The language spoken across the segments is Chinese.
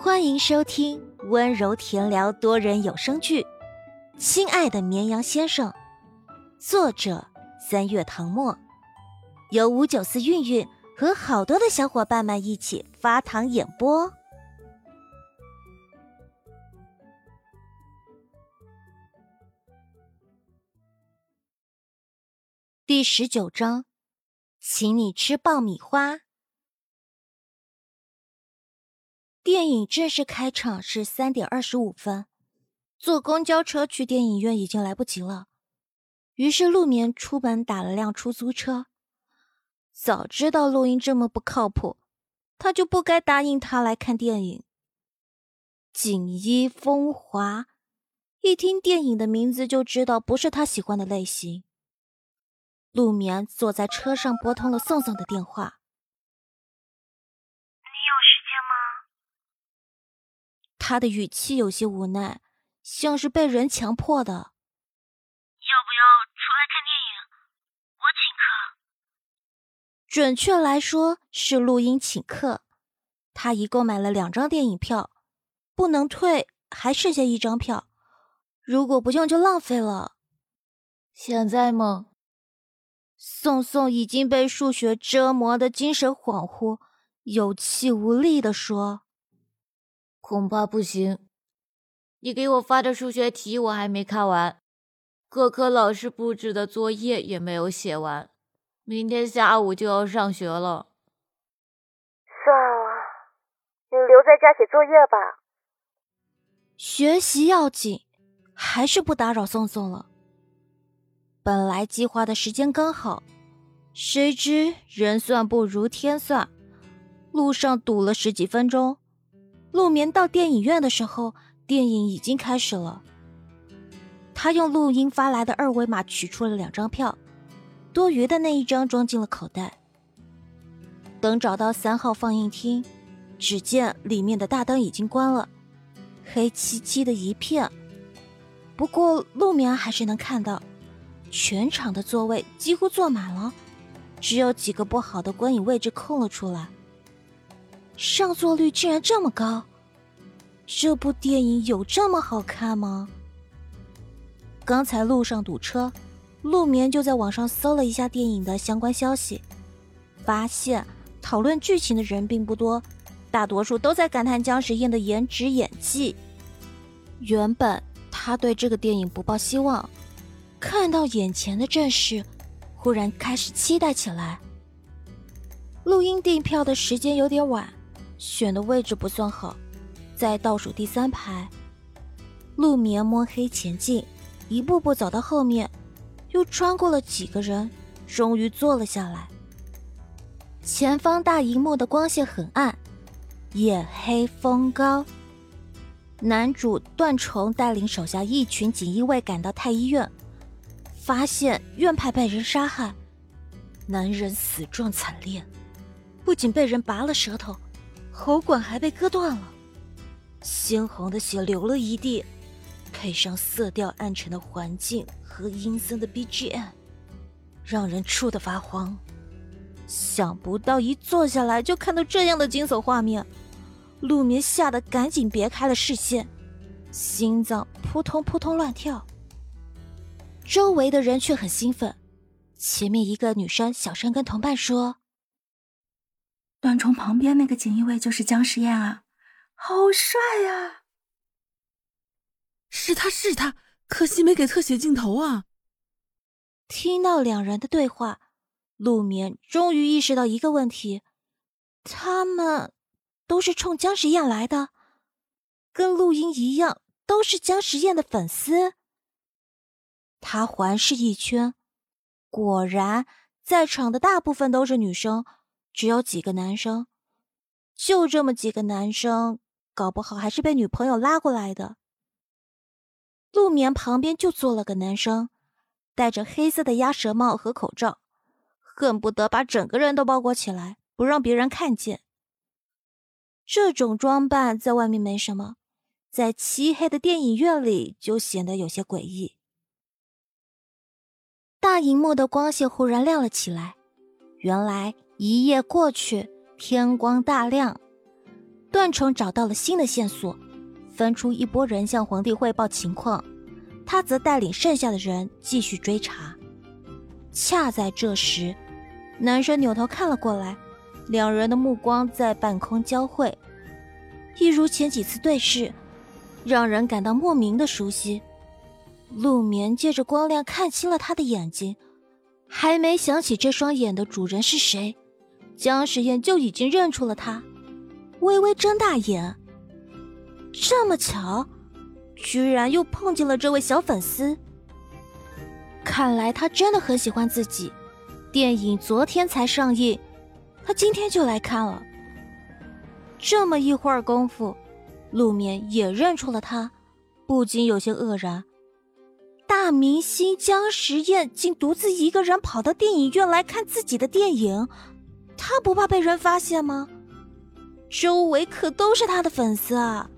欢迎收听温柔甜聊多人有声剧《亲爱的绵羊先生》，作者三月唐末，由五九四韵韵和好多的小伙伴们一起发糖演播。第十九章，请你吃爆米花。电影正式开场是三点二十五分，坐公交车去电影院已经来不及了。于是陆眠出门打了辆出租车。早知道录音这么不靠谱，他就不该答应他来看电影。锦衣风华，一听电影的名字就知道不是他喜欢的类型。陆眠坐在车上，拨通了宋宋的电话。他的语气有些无奈，像是被人强迫的。要不要出来看电影？我请客。准确来说是录音请客。他一共买了两张电影票，不能退，还剩下一张票。如果不用就浪费了。现在吗？宋宋已经被数学折磨的精神恍惚，有气无力的说：“恐怕不行。你给我发的数学题我还没看完，各科老师布置的作业也没有写完，明天下午就要上学了。算了，你留在家写作业吧。学习要紧，还是不打扰宋宋了。”本来计划的时间刚好，谁知人算不如天算，路上堵了十几分钟。陆眠到电影院的时候，电影已经开始了。他用录音发来的二维码取出了两张票，多余的那一张装进了口袋。等找到三号放映厅，只见里面的大灯已经关了，黑漆漆的一片。不过陆眠还是能看到。全场的座位几乎坐满了，只有几个不好的观影位置空了出来。上座率竟然这么高，这部电影有这么好看吗？刚才路上堵车，陆眠就在网上搜了一下电影的相关消息，发现讨论剧情的人并不多，大多数都在感叹姜时燕的颜值演技。原本他对这个电影不抱希望。看到眼前的阵势，忽然开始期待起来。录音订票的时间有点晚，选的位置不算好，在倒数第三排。陆眠摸黑前进，一步步走到后面，又穿过了几个人，终于坐了下来。前方大荧幕的光线很暗，夜黑风高。男主段崇带领手下一群锦衣卫赶到太医院。发现院派被人杀害，男人死状惨烈，不仅被人拔了舌头，喉管还被割断了，鲜红的血流了一地，配上色调暗沉的环境和阴森的 BGM，让人触得发慌。想不到一坐下来就看到这样的惊悚画面，陆眠吓得赶紧别开了视线，心脏扑通扑通乱跳。周围的人却很兴奋。前面一个女生小声跟同伴说：“段崇旁边那个锦衣卫就是姜时宴啊，好帅呀！”“是他是他，可惜没给特写镜头啊。”听到两人的对话，陆眠终于意识到一个问题：他们都是冲姜时宴来的，跟陆英一样，都是姜时宴的粉丝。他环视一圈，果然在场的大部分都是女生，只有几个男生。就这么几个男生，搞不好还是被女朋友拉过来的。陆眠旁边就坐了个男生，戴着黑色的鸭舌帽和口罩，恨不得把整个人都包裹起来，不让别人看见。这种装扮在外面没什么，在漆黑的电影院里就显得有些诡异。大荧幕的光线忽然亮了起来，原来一夜过去，天光大亮。段成找到了新的线索，分出一拨人向皇帝汇报情况，他则带领剩下的人继续追查。恰在这时，男生扭头看了过来，两人的目光在半空交汇，一如前几次对视，让人感到莫名的熟悉。陆眠借着光亮看清了他的眼睛，还没想起这双眼的主人是谁，江时宴就已经认出了他，微微睁大眼。这么巧，居然又碰见了这位小粉丝。看来他真的很喜欢自己。电影昨天才上映，他今天就来看了。这么一会儿功夫，陆眠也认出了他，不禁有些愕然。大明星姜时宴竟独自一个人跑到电影院来看自己的电影，他不怕被人发现吗？周围可都是他的粉丝啊！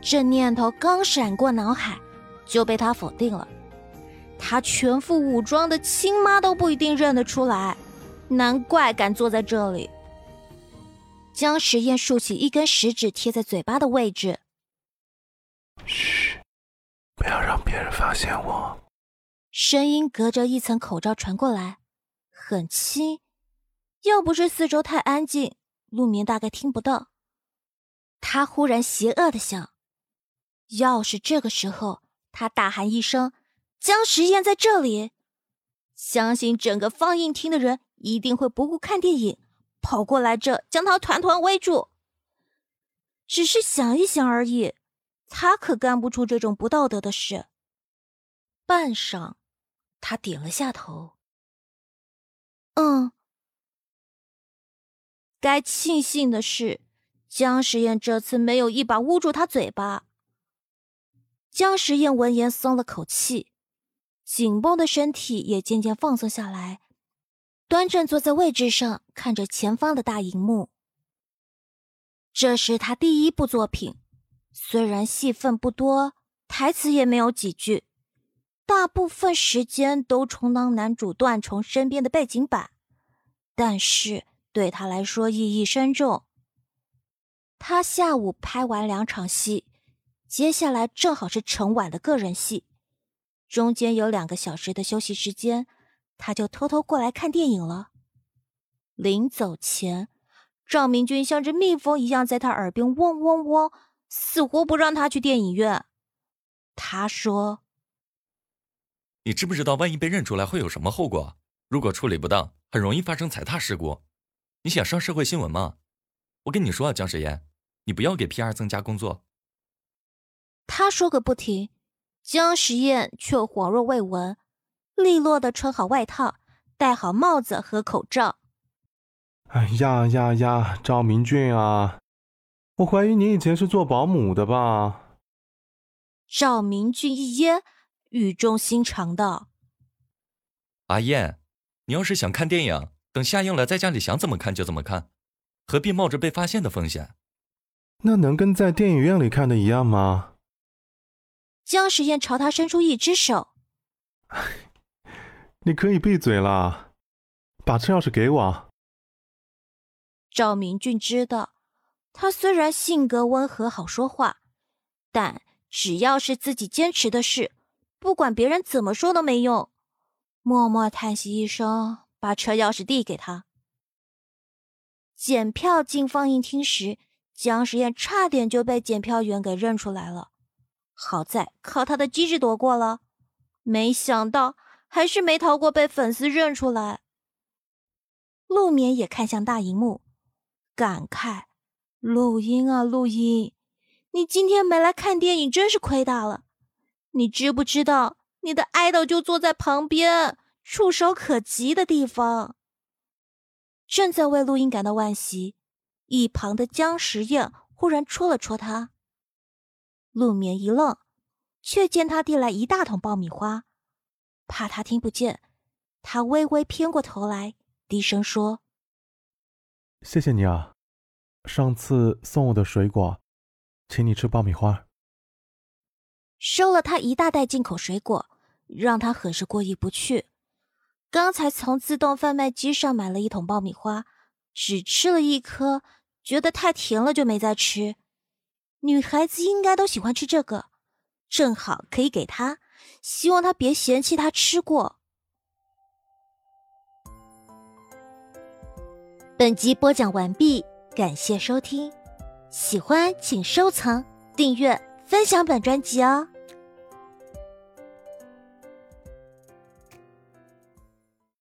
这念头刚闪过脑海，就被他否定了。他全副武装的亲妈都不一定认得出来，难怪敢坐在这里。姜时宴竖起一根食指贴在嘴巴的位置，嘘。不要让别人发现我。声音隔着一层口罩传过来，很轻，要不是四周太安静，陆明大概听不到。他忽然邪恶的想：要是这个时候他大喊一声“姜时宴在这里”，相信整个放映厅的人一定会不顾看电影，跑过来这将他团团围住。只是想一想而已。他可干不出这种不道德的事。半晌，他点了下头。嗯。该庆幸的是，姜时宴这次没有一把捂住他嘴巴。姜时宴闻言松了口气，紧绷的身体也渐渐放松下来，端正坐在位置上，看着前方的大荧幕。这是他第一部作品。虽然戏份不多，台词也没有几句，大部分时间都充当男主段崇身边的背景板，但是对他来说意义深重。他下午拍完两场戏，接下来正好是陈晚的个人戏，中间有两个小时的休息时间，他就偷偷过来看电影了。临走前，赵明君像只蜜蜂一样在他耳边嗡嗡嗡。死活不让他去电影院。他说：“你知不知道，万一被认出来会有什么后果？如果处理不当，很容易发生踩踏事故。你想上社会新闻吗？我跟你说啊，姜时宴，你不要给 P R 增加工作。”他说个不停，姜时宴却恍若未闻，利落的穿好外套，戴好帽子和口罩。哎呀呀呀，赵明俊啊！我怀疑你以前是做保姆的吧？赵明俊一噎，语重心长道：“阿燕，你要是想看电影，等下映了，在家里想怎么看就怎么看，何必冒着被发现的风险？那能跟在电影院里看的一样吗？”姜时宴朝他伸出一只手：“你可以闭嘴了，把车钥匙给我。”赵明俊知道。他虽然性格温和、好说话，但只要是自己坚持的事，不管别人怎么说都没用。默默叹息一声，把车钥匙递给他。检票进放映厅时，姜时宴差点就被检票员给认出来了，好在靠他的机智躲过了。没想到还是没逃过被粉丝认出来。陆眠也看向大荧幕，感慨。录音啊，录音！你今天没来看电影，真是亏大了。你知不知道，你的爱豆就坐在旁边，触手可及的地方。正在为录音感到惋惜，一旁的姜时宴忽然戳了戳他。陆眠一愣，却见他递来一大桶爆米花，怕他听不见，他微微偏过头来，低声说：“谢谢你啊。”上次送我的水果，请你吃爆米花。收了他一大袋进口水果，让他很是过意不去。刚才从自动贩卖机上买了一桶爆米花，只吃了一颗，觉得太甜了就没再吃。女孩子应该都喜欢吃这个，正好可以给她，希望她别嫌弃她吃过。本集播讲完毕，感谢收听，喜欢请收藏、订阅、分享本专辑哦。